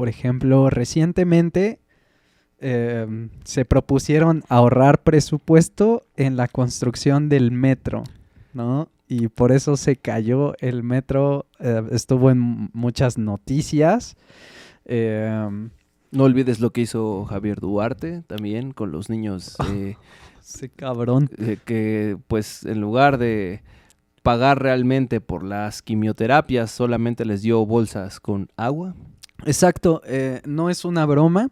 por ejemplo, recientemente eh, se propusieron ahorrar presupuesto en la construcción del metro, ¿no? Y por eso se cayó el metro, eh, estuvo en muchas noticias. Eh, No olvides lo que hizo Javier Duarte también con los niños eh, ese cabrón. eh, que pues en lugar de pagar realmente por las quimioterapias solamente les dio bolsas con agua. Exacto, eh, no es una broma.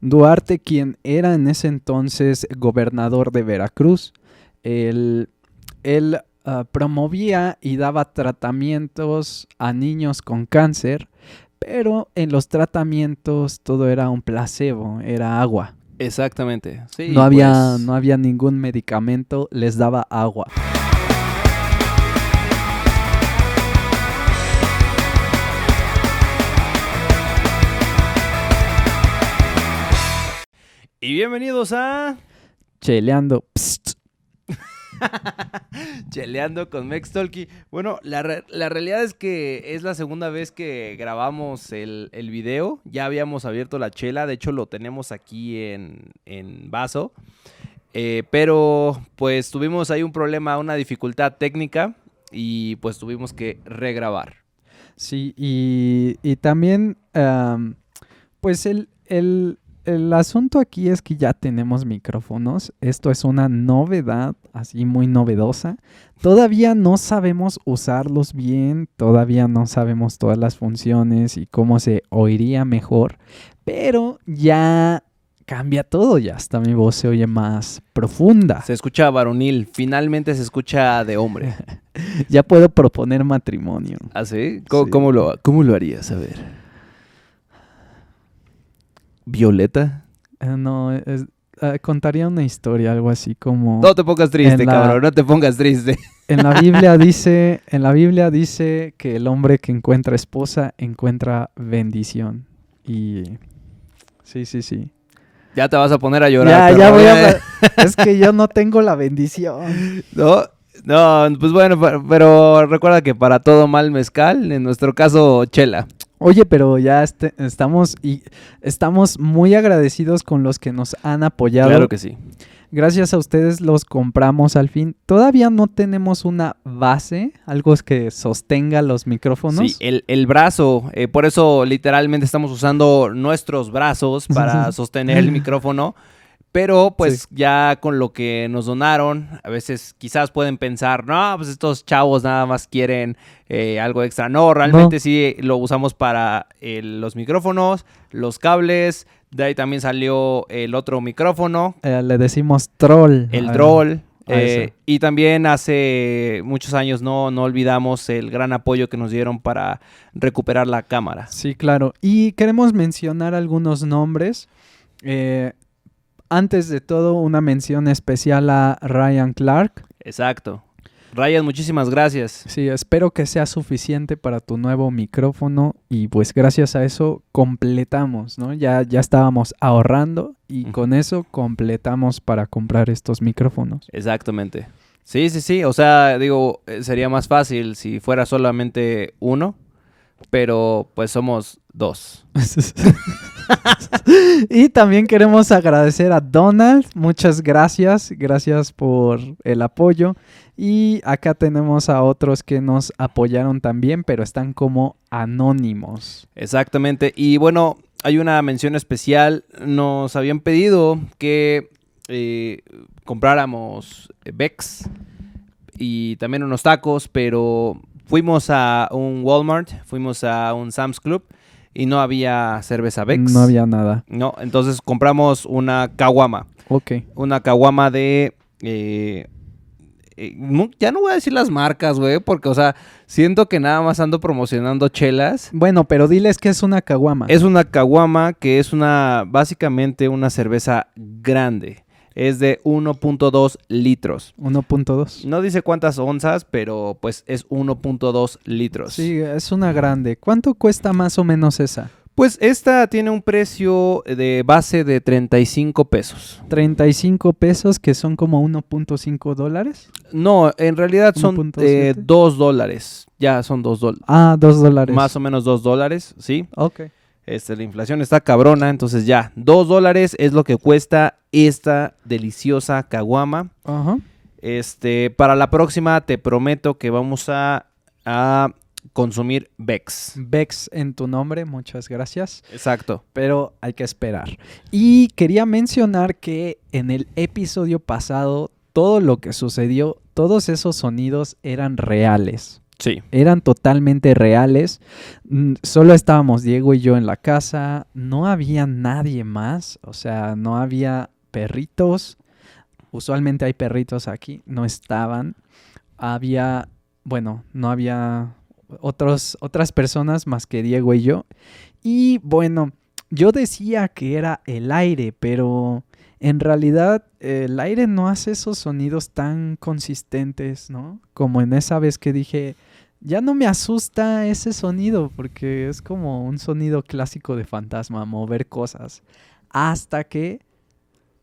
Duarte, quien era en ese entonces gobernador de Veracruz, él, él, ah, promovía y daba tratamientos a niños con cáncer, pero en los tratamientos todo era un placebo, era agua. Exactamente. Sí, no, había, pues, no había ningún medicamento, les daba agua. Y bienvenidos a Cheleando. Psst. Cheleando con Mex Talkie. Bueno, la, re- la realidad es que es la segunda vez que grabamos el, el video. Ya habíamos abierto la chela, de hecho lo tenemos aquí en, en vaso. Eh, pero pues tuvimos ahí un problema, una dificultad técnica y pues tuvimos que regrabar. Sí, y, y también, am, pues el, el, el asunto aquí es que ya tenemos micrófonos. Esto es una novedad, así muy novedosa. Todavía no sabemos usarlos bien, todavía no sabemos todas las funciones y cómo se oiría mejor, pero ya cambia todo, ya hasta mi voz se oye más profunda. Se escucha varonil, finalmente se escucha de hombre. Ya puedo proponer matrimonio. ¿Así? ¿Cómo, Sí. cómo lo, ¿Cómo lo harías? A ver. ¿Violeta? Eh, no, es- eh, contaría una historia, algo así como... No te pongas triste, la- cabrón, no te pongas triste. En la Biblia dice, en la Biblia dice que el hombre que encuentra esposa encuentra bendición. Y sí, sí, sí. Ya te vas a poner a llorar. ya, ya voy a es que yo no tengo la bendición. No, no, pues bueno, pero recuerda que para todo mal mezcal, en nuestro caso, chela. Oye, pero ya este- estamos y estamos muy agradecidos con los que nos han apoyado. Claro que sí. Gracias a ustedes los compramos al fin. Todavía no tenemos una base, algo que sostenga los micrófonos. Sí, el, el brazo, eh, por eso literalmente estamos usando nuestros brazos para sostener el micrófono. Pero pues Sí. ya con lo que nos donaron, a veces quizás pueden pensar, no, pues estos chavos nada más quieren eh, algo extra. No, realmente sí lo usamos para eh, los micrófonos, los cables, de ahí también salió el otro micrófono, Eh, le decimos troll. el Ah, eso. y también hace muchos años no, no olvidamos el gran apoyo que nos dieron para recuperar la cámara. Sí, claro. Y queremos mencionar algunos nombres. Eh, antes de todo, una mención especial a Ryan Clark. Exacto. Ryan, muchísimas gracias. Sí, espero que sea suficiente para tu nuevo micrófono y pues gracias a eso completamos, ¿no? Ya, ya estábamos ahorrando y con eso completamos para comprar estos micrófonos. Exactamente. Sí, sí, sí. O sea, digo, eh, sería más fácil si fuera solamente uno, pero pues somos dos. y también queremos agradecer a Donald. Muchas gracias. Gracias por el apoyo. Y acá tenemos a otros que nos apoyaron también, pero están como anónimos. Exactamente. Y bueno, hay una mención especial. Nos habían pedido que eh, compráramos Bex y también unos tacos, pero fuimos a un Walmart, fuimos a un Sam's Club y no había cerveza Bex. No había nada. No, entonces compramos una caguama. Ok. Una caguama de... eh, eh, no- ya no voy a decir las marcas, güey, porque, o sea, siento que nada más ando promocionando chelas. Bueno, pero diles que es una caguama. Es una caguama que es una, básicamente una cerveza grande. Es de 1.2 litros. 1.2. No dice cuántas onzas, pero pues es 1.2 litros. Sí, es una grande. ¿Cuánto cuesta más o menos esa? Pues esta tiene un precio de base de 35 pesos. 35 pesos, que son como 1.5 dólares. No, en realidad son 1.7. 2 dólares. Ya son 2 dólares. Ah, 2 dólares. Más o menos 2 dólares, ¿sí? Ok. Este, la inflación está cabrona, entonces ya, dos dólares es lo que cuesta esta deliciosa caguama. Ajá. Este, para la próxima te prometo que vamos a, a consumir Bex. Bex en tu nombre, muchas gracias. Exacto. Pero hay que esperar. Y quería mencionar que en el episodio pasado, todo lo que sucedió, todos esos sonidos eran reales. Sí. Eran totalmente reales. Solo estábamos Diego y yo en la casa. No había nadie más. O sea, no había perritos. Usualmente hay perritos aquí. No estaban. Había, bueno, no había otros, otras personas más que Diego y yo. Y bueno, yo decía que era el aire, pero en realidad el aire no hace esos sonidos tan consistentes, ¿no? Como en esa vez que dije, ya no me asusta ese sonido, porque es como un sonido clásico de fantasma, mover cosas. Hasta que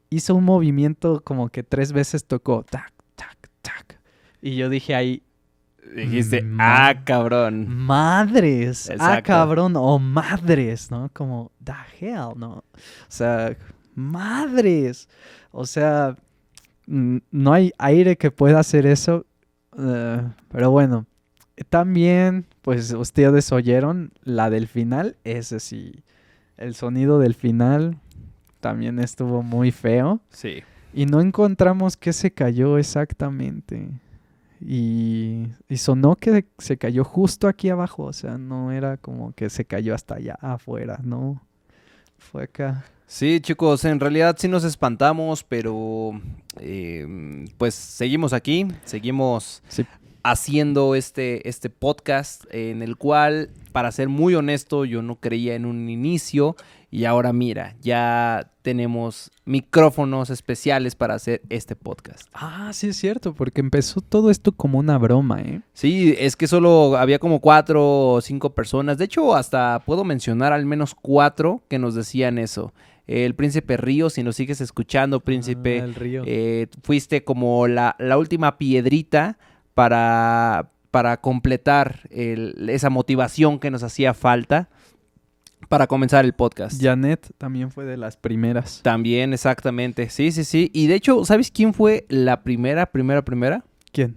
hizo un movimiento como que tres veces tocó, tac, tac, tac. Y yo dije ahí, Dijiste, Mm, ah, cabrón. Madres, ah cabrón, o madres, ¿no? Como, the hell, ¿no? O sea, madres. O sea, no hay aire que pueda hacer eso. eh, pero bueno, también, pues ustedes oyeron la del final, ese sí. El sonido del final también estuvo muy feo. Sí. Y no encontramos qué se cayó exactamente. Y, y sonó que se cayó justo aquí abajo. O sea, no era como que se cayó hasta allá afuera, no. Fue acá. Sí, chicos, en realidad sí nos espantamos, pero eh, pues seguimos aquí, seguimos Sí. Haciendo este, este podcast en el cual, para ser muy honesto, yo no creía en un inicio y ahora mira, ya tenemos micrófonos especiales para hacer este podcast. Ah, sí es cierto, porque empezó todo esto como una broma, ¿eh? Sí, es que solo había como cuatro o cinco personas. De hecho, hasta puedo mencionar al menos cuatro que nos decían eso. El príncipe Río, si nos sigues escuchando, príncipe, Ah, el río. eh, fuiste como la, la última piedrita para, para completar el- esa motivación que nos hacía falta para comenzar el podcast. Janet también fue de las primeras. También, exactamente. Sí, sí, sí. Y de hecho, ¿sabes quién fue la primera, primera, primera? ¿Quién?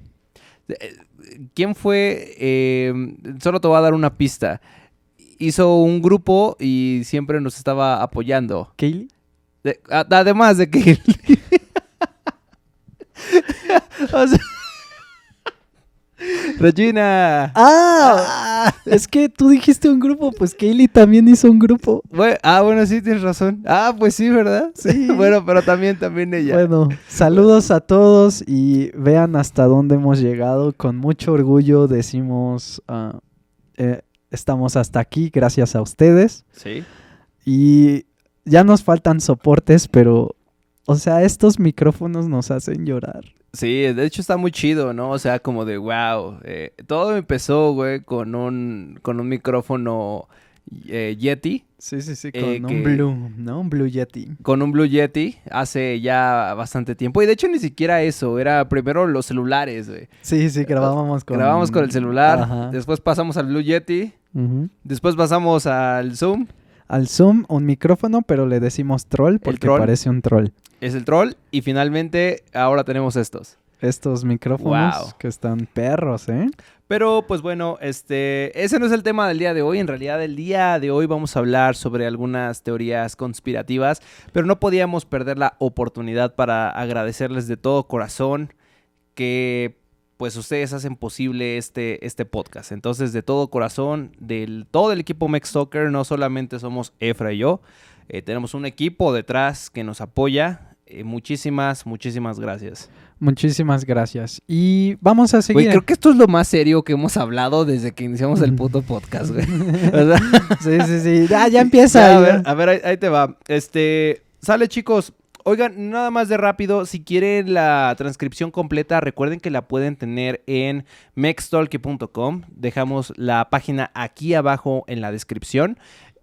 ¿Quién fue? Eh, solo te voy a dar una pista. Hizo un grupo y siempre nos estaba apoyando. ¿Kaylee? De- además de que... O sea- Regina. ¡Ah! es que tú dijiste un grupo, pues Kaylee también hizo un grupo. Ah, bueno, sí, tienes razón. Ah, pues sí, ¿verdad? Sí. bueno, pero también, también ella. Bueno, saludos a todos y vean hasta dónde hemos llegado. Con mucho orgullo decimos, ah, eh, estamos hasta aquí gracias a ustedes. Sí. Y ya nos faltan soportes, pero, o sea, estos micrófonos nos hacen llorar. Sí, de hecho está muy chido, ¿no? O sea, como de wow. eh, todo empezó, güey, con un, con un micrófono eh, Yeti. Sí, sí, sí, con Eh, un que- Blue, ¿no? Un Blue Yeti. Con un Blue Yeti hace ya bastante tiempo. Y de hecho ni siquiera eso. Era primero los celulares, güey. Sí, sí, grabábamos con... Grabamos con el celular. Ajá. Después pasamos al Blue Yeti. Después pasamos al Zoom. Al Zoom, un micrófono, pero le decimos troll porque troll. parece un troll. Es el troll. Y finalmente ahora tenemos estos. Estos micrófonos Wow. que están perros, ¿eh? Pero pues bueno, este, ese no es el tema del día de hoy. En realidad el día de hoy vamos a hablar sobre algunas teorías conspirativas, pero no podíamos perder la oportunidad para agradecerles de todo corazón que pues ustedes hacen posible este, este podcast. Entonces de todo corazón, del todo el equipo Mex Soccer, no solamente somos Efra y yo, eh, tenemos un equipo detrás que nos apoya. Eh, muchísimas, muchísimas gracias. Muchísimas gracias. Y vamos a seguir. Güey, creo que esto es lo más serio que hemos hablado desde que iniciamos el puto podcast, güey. Sí, sí, sí. Ah, ya empieza. a ver, a ver, ahí, ahí te va. Este, sale chicos. Oigan, nada más de rápido, si quieren la transcripción completa, recuerden que la pueden tener en mextalky.com. Dejamos la página aquí abajo en la descripción.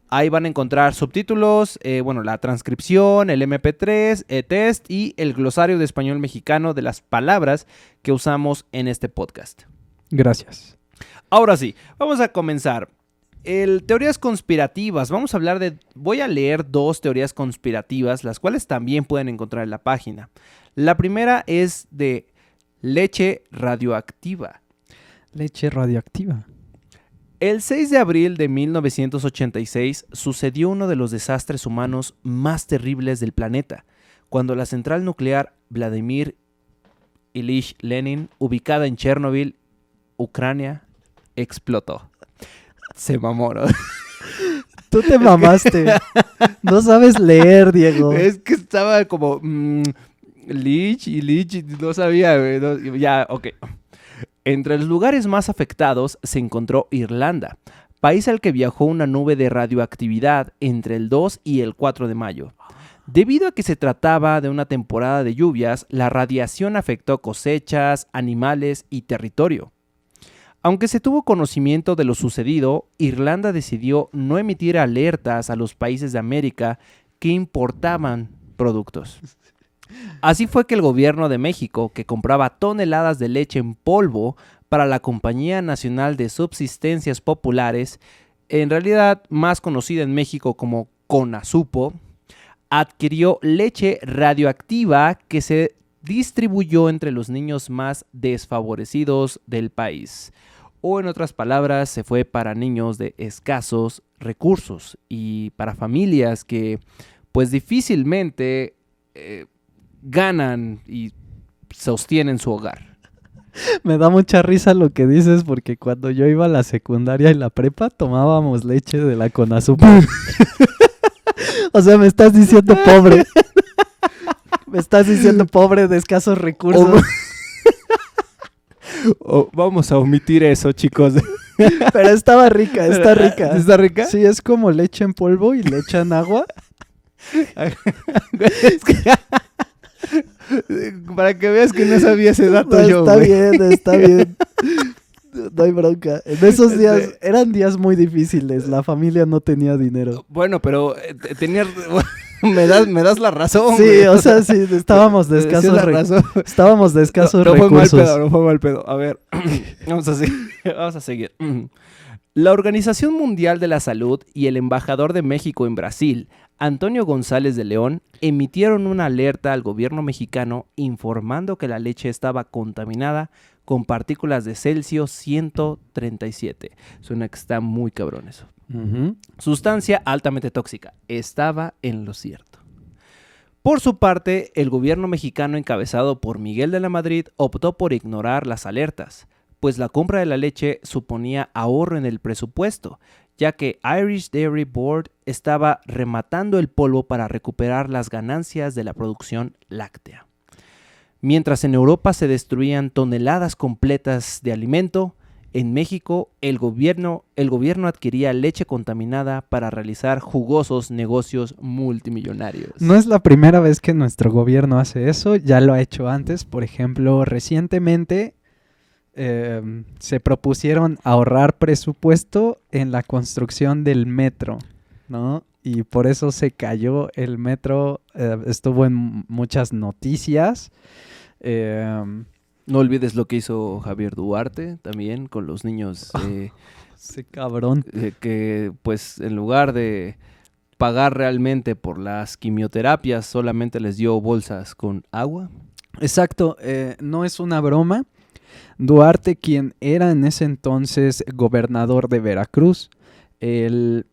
Ahí van a encontrar subtítulos, eh, bueno, la transcripción, el MP3, el test y el glosario de español mexicano de las palabras que usamos en este podcast. Gracias. Ahora sí, vamos a comenzar. El, teorías conspirativas. Vamos a hablar de. Voy a leer dos teorías conspirativas, las cuales también pueden encontrar en la página. La primera es de leche radioactiva. Leche radioactiva. El 6 de abril de 1986 sucedió uno de los desastres humanos más terribles del planeta, cuando la central nuclear Vladimir Ilyich Lenin, ubicada en Chernobyl, Ucrania, explotó. Se mamó, ¿no? Tú te mamaste. No sabes leer, Diego. Es que estaba como... mm, Lich y Lich, no sabía, güey, no- ya, ok. Entre los lugares más afectados se encontró Irlanda, país al que viajó una nube de radioactividad entre el 2 y el 4 de mayo. Debido a que se trataba de una temporada de lluvias, la radiación afectó cosechas, animales y territorio. Aunque se tuvo conocimiento de lo sucedido, Irlanda decidió no emitir alertas a los países de América que importaban productos. Así fue que el gobierno de México, que compraba toneladas de leche en polvo para la Compañía Nacional de Subsistencias Populares, en realidad más conocida en México como Conasupo, adquirió leche radioactiva que se distribuyó entre los niños más desfavorecidos del país. O en otras palabras, se fue para niños de escasos recursos y para familias que pues difícilmente eh, ganan y sostienen su hogar. Me da mucha risa lo que dices porque cuando yo iba a la secundaria y la prepa tomábamos leche de la Conasupo. o sea, me estás diciendo pobre. me estás diciendo pobre de escasos recursos. Oh, vamos a omitir eso, chicos. Pero estaba rica, está rica. ¿Está rica? Sí, es como leche en polvo y le echan agua. Es que- Para que veas que no sabía ese dato No, yo. está bien, está bien. No hay bronca. En esos días Este- eran días muy difíciles. La familia no tenía dinero. Bueno, pero eh, te- tenía... me, das, me das la razón. Sí, güey. o sea, sí, estábamos de escasos razón. Estábamos de escasos no, no fue mal recursos. pedo, no fue mal pedo. A ver, vamos a seguir. Vamos a seguir. La Organización Mundial de la Salud y el embajador de México en Brasil, Antonio González de León, emitieron una alerta al gobierno mexicano informando que la leche estaba contaminada con partículas de Celsius 137. Suena que está muy cabrón eso. Sustancia altamente tóxica. Estaba en lo cierto. Por su parte, el gobierno mexicano encabezado por Miguel de la Madrid optó por ignorar las alertas, pues la compra de la leche suponía ahorro en el presupuesto, ya que Irish Dairy Board estaba rematando el polvo para recuperar las ganancias de la producción láctea. Mientras en Europa se destruían toneladas completas de alimento, en México el gobierno, el gobierno adquiría leche contaminada para realizar jugosos negocios multimillonarios. No es la primera vez que nuestro gobierno hace eso, ya lo ha hecho antes. Por ejemplo, recientemente eh, se propusieron ahorrar presupuesto en la construcción del metro, ¿no? Y por eso se cayó el metro, eh, estuvo en muchas noticias. Eh, No olvides lo que hizo Javier Duarte también con los niños eh, ese cabrón. eh, que pues en lugar de pagar realmente por las quimioterapias solamente les dio bolsas con agua. Exacto, eh, no es una broma. Duarte, quien era en ese entonces gobernador de Veracruz, él,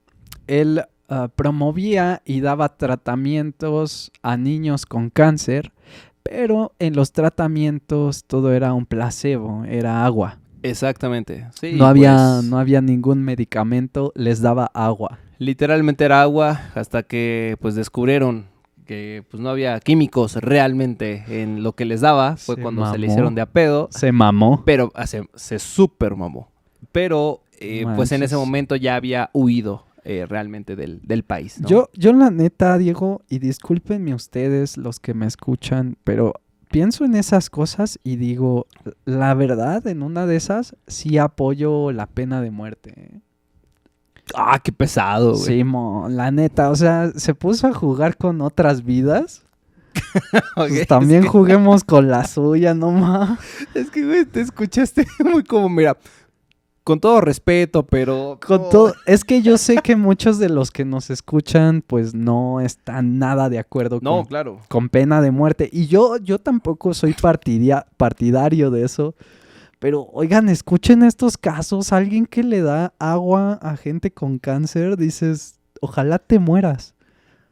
él, ah, promovía y daba tratamientos a niños con cáncer, pero en los tratamientos todo era un placebo, era agua. Exactamente. Sí, no, había, pues, no había ningún medicamento, les daba agua. literalmente era agua hasta que pues descubrieron que pues no había químicos realmente en lo que les daba. Fue Se cuando se le hicieron de a pedo. Se mamó. Pero ah, se, se super mamó. Pero eh, pues en ese momento ya había huido eh, realmente del, del país. ¿no? Yo, yo la neta, Diego, y discúlpenme ustedes los que me escuchan, pero pienso en esas cosas y digo, la verdad, en una de esas sí apoyo la pena de muerte. ¿eh? Ah, qué pesado, güey. Sí, mo, la neta, o sea, se puso a jugar con otras vidas. Pues también es que- juguemos con la suya, no más. Es que, güey, te escuchaste muy como, mira, con todo respeto, pero... Con todo, es que yo sé que muchos de los que nos escuchan, pues no están nada de acuerdo No, con, claro. con pena de muerte. Y yo, yo tampoco soy partidia- partidario de eso. Pero oigan, escuchen estos casos. Alguien que le da agua a gente con cáncer, dices, ojalá te mueras.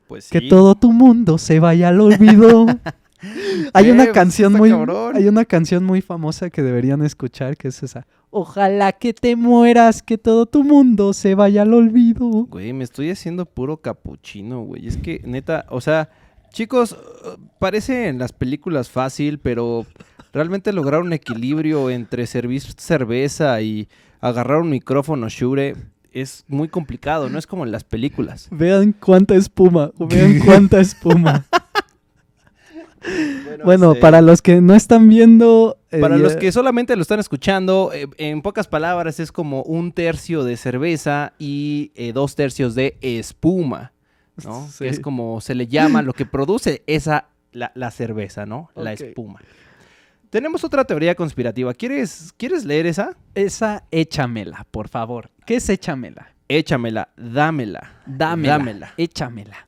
Pues Que sí. todo tu mundo se vaya al olvido. hay Eh, una canción muy cabrón. hay una canción muy famosa que deberían escuchar que es esa. Ojalá que te mueras, que todo tu mundo se vaya al olvido. Güey, me estoy haciendo puro capuchino, güey. Es que, neta, o sea, chicos, uh, parece en las películas fácil, pero realmente lograr un equilibrio entre servir cerveza y agarrar un micrófono Shure es muy complicado, no es como en las películas. Vean cuánta espuma, vean cuánta espuma. Bueno, sí. para los que no están viendo... eh, Para los que solamente lo están escuchando, eh, en pocas palabras es como un tercio de cerveza y eh, dos tercios de espuma, ¿no? Sí. Que es como se le llama lo que produce esa la, la cerveza, ¿no? La espuma. Tenemos otra teoría conspirativa. ¿Quieres, ¿Quieres leer esa? Esa échamela, por favor. ¿Qué es échamela? Échamela, dámela. Dámela. Dámela. Échamela.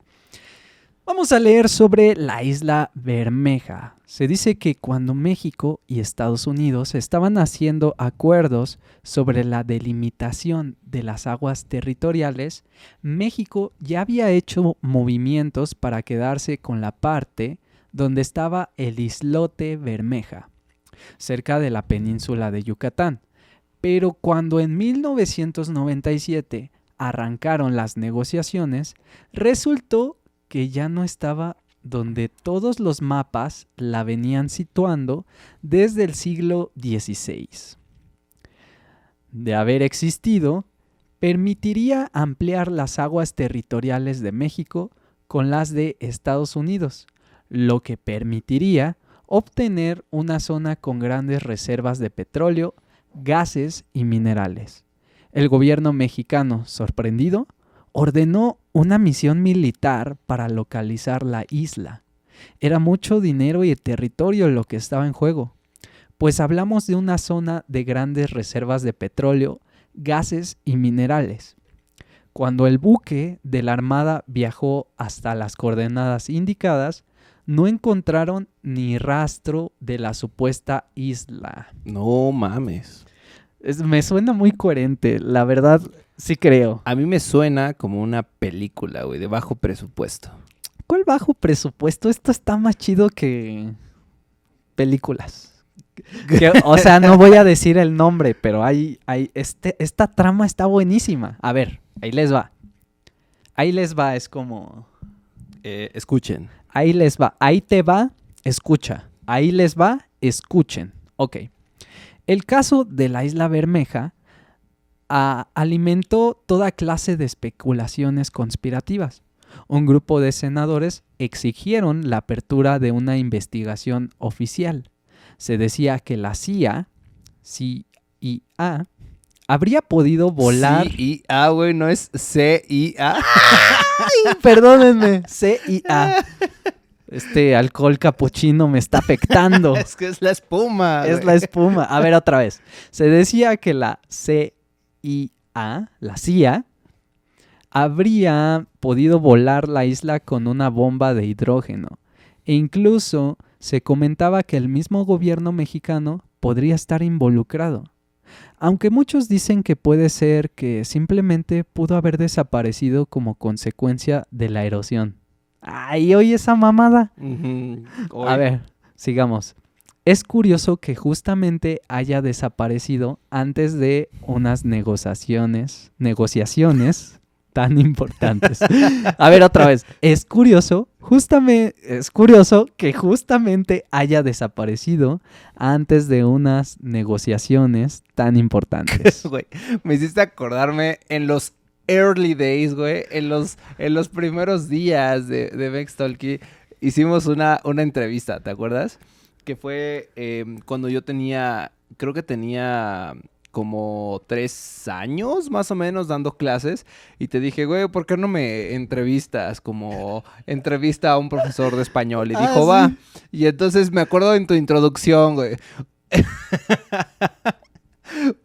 Vamos a leer sobre la isla Bermeja. Se dice que cuando México y Estados Unidos estaban haciendo acuerdos sobre la delimitación de las aguas territoriales, México ya había hecho movimientos para quedarse con la parte donde estaba el islote Bermeja, cerca de la península de Yucatán. Pero cuando en 1997 arrancaron las negociaciones, resultó que ya no estaba donde todos los mapas la venían situando desde el siglo XVI. De haber existido, permitiría ampliar las aguas territoriales de México con las de Estados Unidos, lo que permitiría obtener una zona con grandes reservas de petróleo, gases y minerales. El gobierno mexicano, sorprendido, ordenó una misión militar para localizar la isla. Era mucho dinero y territorio lo que estaba en juego, pues hablamos de una zona de grandes reservas de petróleo, gases y minerales. Cuando el buque de la Armada viajó hasta las coordenadas indicadas, no encontraron ni rastro de la supuesta isla. No mames. Es- me suena muy coherente, la verdad sí creo. A mí me suena como una película, güey, de bajo presupuesto. ¿Cuál bajo presupuesto? Esto está más chido que películas. Que, o sea, no voy a decir el nombre, pero hay, hay este, esta trama está buenísima. A ver, ahí les va. Ahí les va, es como... Eh, escuchen. Ahí les va, ahí te va, escucha. Ahí les va, escuchen. Ok. El caso de la isla Bermeja ah, alimentó toda clase de especulaciones conspirativas. Un grupo de senadores exigieron la apertura de una investigación oficial. Se decía que la CIA, CIA, habría podido volar. C-I-A, güey, no es C-I-A. Perdónenme, CIA. Este alcohol capuchino me está afectando. es que es la espuma. Es la espuma. A ver, otra vez. Se decía que la CIA, la CIA, habría podido volar la isla con una bomba de hidrógeno. E incluso se comentaba que el mismo gobierno mexicano podría estar involucrado. Aunque muchos dicen que puede ser que simplemente pudo haber desaparecido como consecuencia de la erosión. Ay, oye esa mamada. A ver, sigamos. Es curioso que justamente haya desaparecido antes de unas negociaciones, negociaciones tan importantes. A ver, otra vez. Es curioso, justamente, es curioso que justamente haya desaparecido antes de unas negociaciones tan importantes. Güey, me hiciste acordarme en los early days, güey, en los, en los primeros días de, de Talkie, hicimos una, una entrevista, ¿te acuerdas? Que fue eh, cuando yo tenía, creo que tenía como tres años más o menos dando clases y te dije, güey, ¿por qué no me entrevistas como entrevista a un profesor de español? Y Ah, dijo, sí. va. Y entonces me acuerdo en tu introducción, güey.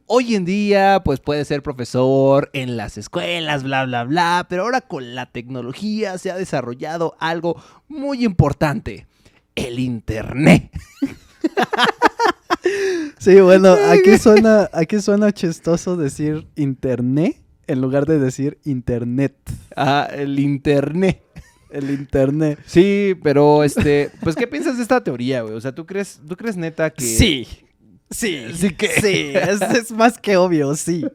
hoy en día, pues puede ser profesor en las escuelas, bla, bla, bla, pero ahora con la tecnología se ha desarrollado algo muy importante, el Internet. Sí, bueno, aquí suena, aquí suena chistoso decir internet en lugar de decir internet. Ah, el Internet. El internet. Sí, pero este, pues ¿qué piensas de esta teoría, güey? O sea, ¿tú crees, tú crees neta que Sí. Sí. Sí que Sí, es, es más que obvio, sí.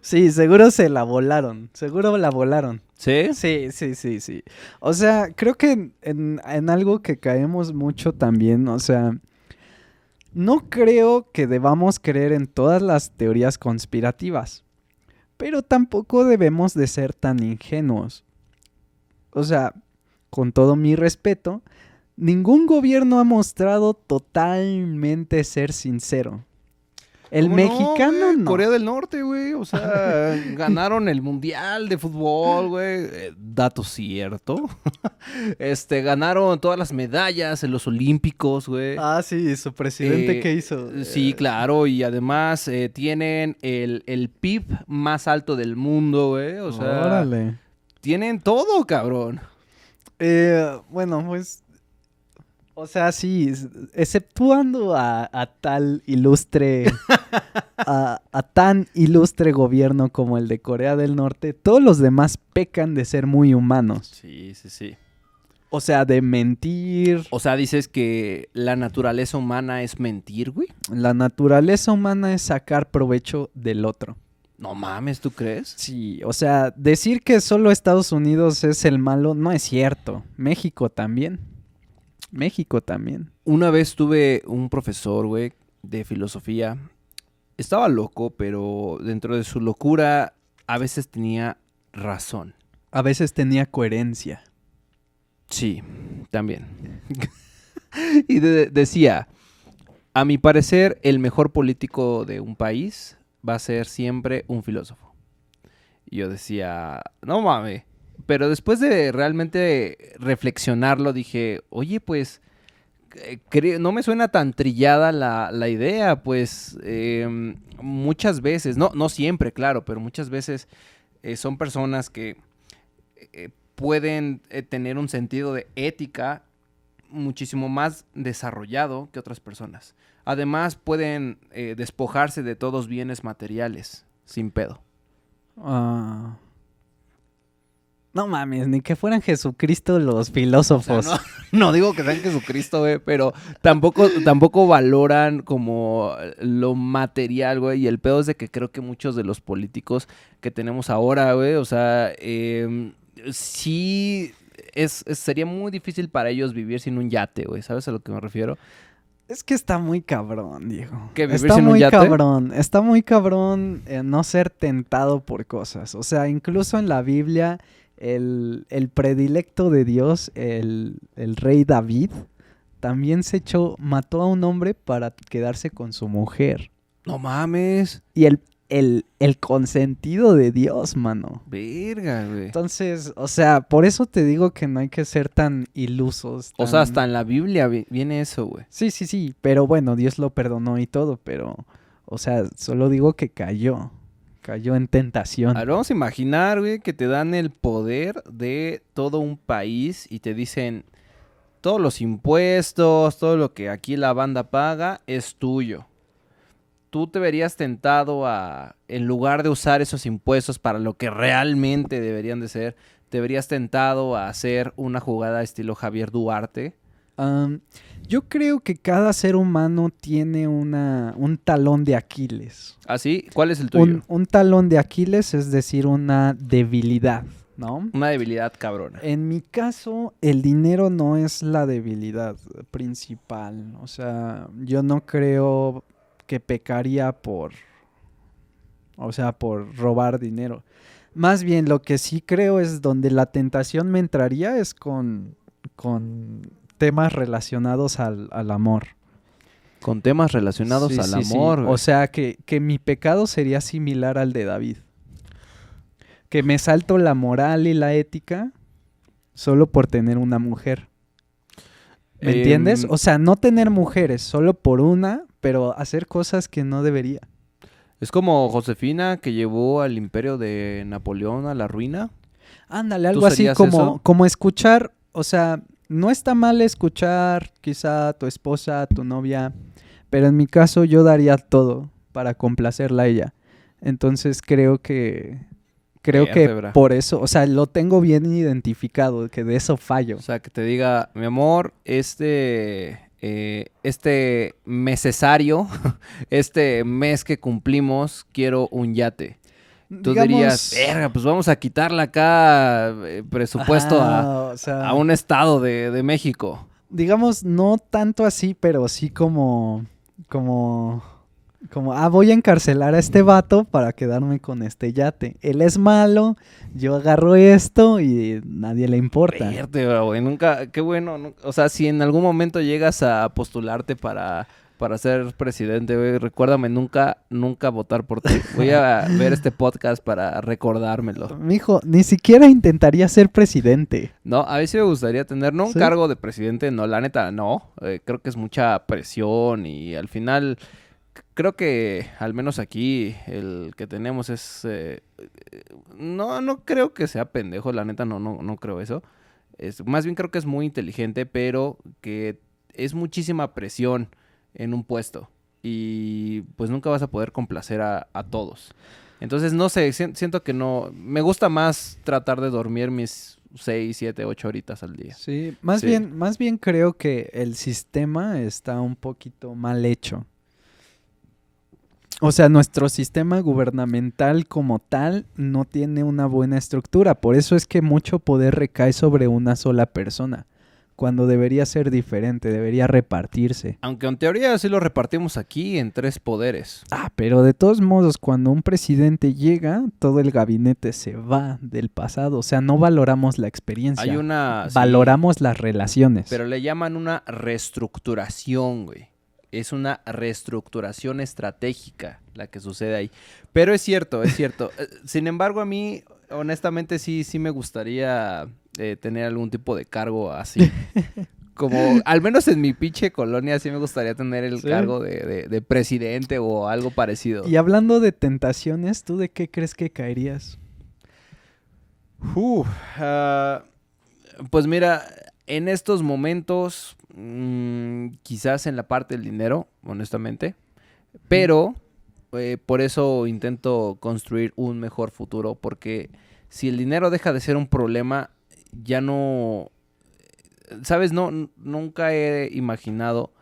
Sí, seguro se la volaron. Seguro la volaron. ¿Sí? Sí, sí, sí, sí. O sea, creo que en, en- en algo que caemos mucho también, o sea, no creo que debamos creer en todas las teorías conspirativas, pero tampoco debemos de ser tan ingenuos. O sea, con todo mi respeto, ningún gobierno ha mostrado totalmente ser sincero. El ¿Cómo mexicano no. Corea del Norte, güey. O sea, ganaron el mundial de fútbol, güey. Eh, dato cierto. este, ganaron todas las medallas en los Olímpicos, güey. Ah, sí, su presidente Eh, que hizo. Sí, Eh, claro. Y además eh, tienen el, el PIB más alto del mundo, güey. O sea, Órale. tienen todo, cabrón. Eh, bueno, pues. O sea, sí, exceptuando a, a tal ilustre. a, a tan ilustre gobierno como el de Corea del Norte, todos los demás pecan de ser muy humanos. Sí, sí, sí. O sea, de mentir. O sea, dices que la naturaleza humana es mentir, güey. La naturaleza humana es sacar provecho del otro. No mames, ¿tú crees? Sí, o sea, decir que solo Estados Unidos es el malo no es cierto. México también. México también. Una vez tuve un profesor, güey, de filosofía. Estaba loco, pero dentro de su locura a veces tenía razón. A veces tenía coherencia. Sí, también. y de- decía, a mi parecer, el mejor político de un país va a ser siempre un filósofo. Y yo decía, no mames. Pero después de realmente reflexionarlo, dije, oye, pues, eh, no me suena tan trillada la, la idea, pues em, muchas veces, no, no siempre, claro, pero muchas veces eh, son personas que eh, pueden tener un sentido de ética muchísimo más desarrollado que otras personas. Además, pueden despojarse de todos bienes materiales sin pedo. Ah. No mames, ni que fueran Jesucristo los O sea, filósofos. no, no digo que sean Jesucristo, güey, pero tampoco, tampoco valoran como lo material, güey. Y el pedo es de que creo que muchos de los políticos que tenemos ahora, güey, o sea, em, sí es, es- sería muy difícil para ellos vivir sin un yate, güey. ¿Sabes a lo que me refiero? Es que está muy cabrón, Diego. ¿Qué, vivir está sin un muy yate? cabrón. Está muy cabrón eh, no ser tentado por cosas. O sea, incluso en la Biblia, el, el predilecto de Dios, el, el rey David, también se echó, mató a un hombre para quedarse con su mujer. No mames. Y el, el, el consentido de Dios, mano. Verga, güey. Entonces, o sea, por eso te digo que no hay que ser tan ilusos. O sea, hasta en la Biblia vi- viene eso, güey. Sí, sí, sí, pero bueno, Dios lo perdonó y todo, pero, o sea, solo digo que cayó, cayó en tentación. A ver, vamos a imaginar, güey, que te dan el poder de todo un país y te dicen, todos los impuestos, todo lo que aquí la banda paga es tuyo. Tú te verías tentado a, en lugar de usar esos impuestos para lo que realmente deberían de ser, te verías tentado a hacer una jugada estilo Javier Duarte. Yo creo que cada ser humano tiene una, un talón de Aquiles. ¿Así? ¿Cuál es el tuyo? Un, un talón de Aquiles es decir, una debilidad, ¿no? Una debilidad cabrona. En mi caso, el dinero no es la debilidad principal. O sea, yo no creo que pecaría por, o sea, por robar dinero. Más bien, lo que sí creo es donde la tentación me entraría es con, con temas relacionados al, al amor. Con temas relacionados Sí, al sí, amor. O sea, que, que mi pecado sería similar al de David. Que me salto la moral y la ética solo por tener una mujer. ¿Me entiendes? Em, O sea, no tener mujeres, solo por una, pero hacer cosas que no debería. Es como Josefina que llevó al imperio de Napoleón a la ruina. Ándale, algo así como, como escuchar, o sea, no está mal escuchar quizá a tu esposa, a tu novia, pero en mi caso yo daría todo para complacerla a ella. Entonces creo que creo que por eso, o sea, lo tengo bien identificado, que de eso fallo. O sea, que te diga, mi amor, este eh, este necesario, este mes que cumplimos, quiero un yate. Tú dirías, verga, pues vamos a quitarle acá eh, presupuesto a, a, un estado de, de México. Digamos, no tanto así, pero sí como, como como, ah, voy a encarcelar a este vato para quedarme con este yate. Él es malo, yo agarro esto y nadie le importa. güey, nunca, qué bueno. o sea, si en algún momento llegas a postularte para, para ser presidente, güey, recuérdame nunca, nunca votar por ti. Voy a ver este podcast para recordármelo. Mijo, ni siquiera intentaría ser presidente. No, a mí sí me gustaría tener, no un cargo de presidente, no, la neta, no. Eh, creo que es mucha presión y al final creo que al menos aquí el que tenemos es eh, no no creo que sea pendejo la neta no no no creo eso es más bien creo que es muy inteligente pero que es muchísima presión en un puesto y pues nunca vas a poder complacer a, todos entonces no sé siento que no me gusta más tratar de dormir mis 6, 7, 8 horitas al día. Sí, más bien más bien creo que el sistema está un poquito mal hecho. O sea, nuestro sistema gubernamental como tal no tiene una buena estructura. Por eso es que mucho poder recae sobre una sola persona. Cuando debería ser diferente, debería repartirse. Aunque en teoría sí lo repartimos aquí en tres poderes. Ah, pero de todos modos, cuando un presidente llega, todo el gabinete se va del pasado. O sea, no valoramos la experiencia. Hay una. Valoramos las relaciones. Pero le llaman una reestructuración, güey es una reestructuración estratégica la que sucede ahí. Pero es cierto, es cierto. Eh, sin embargo, a mí, honestamente, sí, sí me gustaría eh, tener algún tipo de cargo así. Como, al menos en mi pinche colonia, sí me gustaría tener el cargo de, presidente o algo parecido. Y hablando de tentaciones, ¿tú de qué crees que caerías? Ah, pues mira, en estos momentos Mm, quizás en la parte del dinero, honestamente. Pero eh, por eso intento construir un mejor futuro. Porque si el dinero deja de ser un problema, ya no. ¿Sabes? No, nunca he imaginado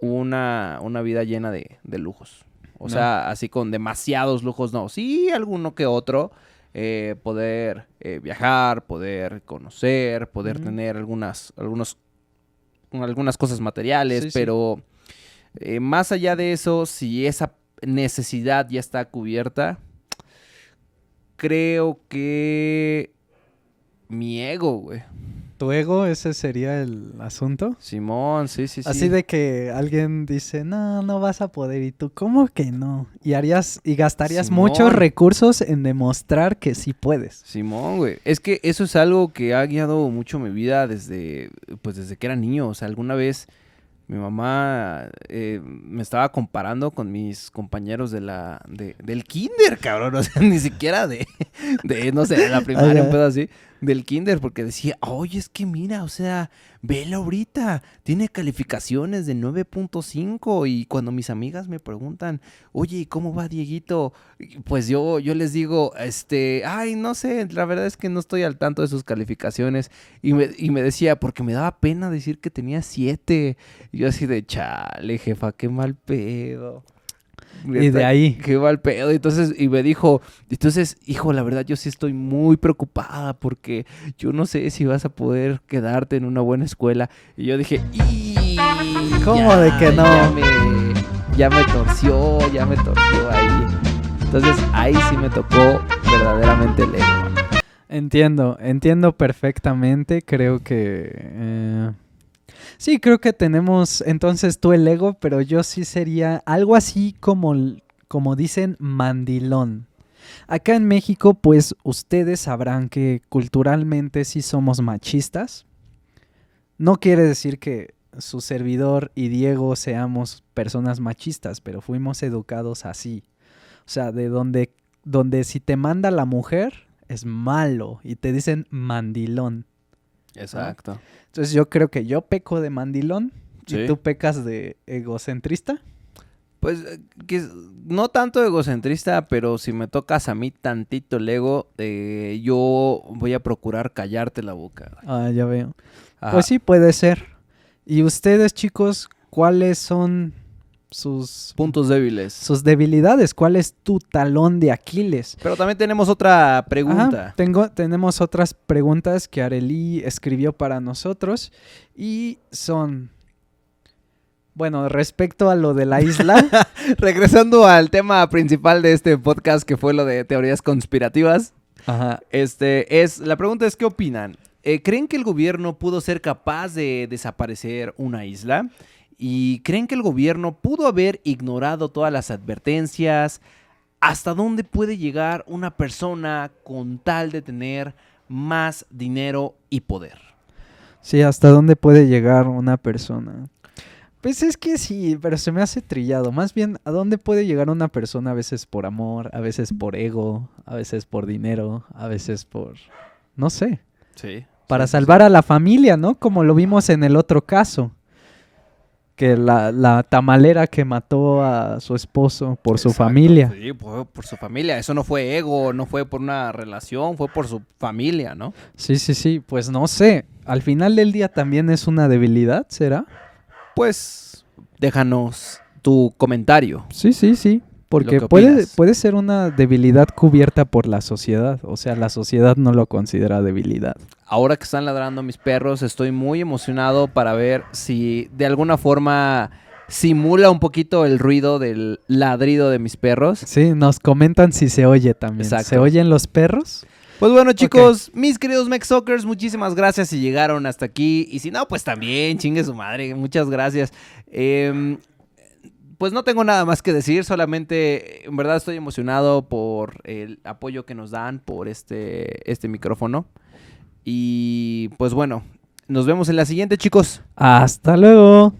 una, una vida llena de, lujos. O sea, así con demasiados lujos, no. Sí, alguno que otro. Eh, poder eh, viajar, poder conocer, poder tener algunas, algunos algunas cosas materiales, pero eh, más allá de eso, si esa necesidad ya está cubierta, creo que mi ego, güey. ¿Tu ego? ¿Ese sería el asunto? Simón, sí, sí, sí. Así de que alguien dice, no, no vas a poder. Y tú, ¿cómo que no? Y harías, y gastarías muchos recursos en demostrar que sí puedes. Simón, güey. Es que eso es algo que ha guiado mucho mi vida desde, pues desde que era niño. O sea, alguna vez mi mamá eh, me estaba comparando con mis compañeros de la de, del kinder, cabrón, o sea, ni siquiera de, de no sé, de la primaria, un pedo así del kinder porque decía, oye, es que mira, o sea, vela ahorita, tiene calificaciones de 9.5 y cuando mis amigas me preguntan, oye, ¿y cómo va Dieguito? Pues yo, yo les digo, este, ay, no sé, la verdad es que no estoy al tanto de sus calificaciones y me, y me decía, porque me daba pena decir que tenía 7. Y yo así de, chale, jefa, qué mal pedo. Y de ahí. Qué mal pedo. Entonces, y me dijo, entonces, hijo, la verdad yo sí estoy muy preocupada porque yo no sé si vas a poder quedarte en una buena escuela. Y yo dije, ¿y ¿Cómo de que no? Ya me, ya me torció, ya me torció ahí. Entonces, ahí sí me tocó verdaderamente el Entiendo, entiendo perfectamente. Creo que... Eh, Sí, creo que tenemos entonces tú el ego, pero yo sí sería algo así como, como dicen mandilón. Acá en México, pues ustedes sabrán que culturalmente sí somos machistas. No quiere decir que su servidor y Diego seamos personas machistas, pero fuimos educados así. O sea, de donde, donde si te manda la mujer es malo y te dicen mandilón. Exacto. Entonces yo creo que yo peco de mandilón Sí. y tú pecas de egocentrista. Pues eh, no tanto egocentrista, pero si me tocas a mí tantito el ego, eh, yo voy a procurar callarte la boca. Ah, ya veo. Ajá. Pues sí, puede ser. ¿Y ustedes, chicos, cuáles son sus, Puntos débiles. sus debilidades? ¿Cuál es tu talón de Aquiles? Pero también tenemos otra pregunta. Ajá, tengo, tenemos otras preguntas que Arely escribió para nosotros y son, bueno, respecto a lo de la isla, Regresando al tema principal de este podcast, que fue lo de teorías conspirativas. Ajá, Este es, la pregunta es, ¿qué opinan? Eh, ¿Creen que el gobierno pudo ser capaz de desaparecer una isla? ¿Y creen que el gobierno pudo haber ignorado todas las advertencias? ¿Hasta dónde puede llegar una persona con tal de tener más dinero y poder? sí, ¿hasta dónde puede llegar una persona? Pues es que sí, pero se me hace trillado. Más bien, ¿a dónde puede llegar una persona a veces por amor, a veces por ego, a veces por dinero, a veces por... no sé. Sí. para salvar a la familia, ¿no? Como lo vimos en el otro caso. Que la, la tamalera que mató a su esposo por su familia. Sí, fue por su familia. Eso no fue ego, no fue por una relación, fue por su familia, ¿no? Sí, sí, sí. Pues no sé. Al final del día también es una debilidad, ¿será? Pues déjanos tu comentario. Sí, sí, sí. Porque que puede, puede ser una debilidad cubierta por la sociedad. O sea, la sociedad no lo considera debilidad. Ahora que están ladrando mis perros, estoy muy emocionado para ver si de alguna forma simula un poquito el ruido del ladrido de mis perros. Sí, nos comentan si se oye también. Exacto. ¿Se oyen los perros? Pues bueno, chicos, mis queridos Mexokers, muchísimas gracias si llegaron hasta aquí. Y si no, pues también, chingue su madre. Muchas gracias. Em, pues no tengo nada más que decir, solamente en verdad estoy emocionado por el apoyo que nos dan por este, este micrófono. Y pues bueno, nos vemos en la siguiente, chicos. Hasta luego.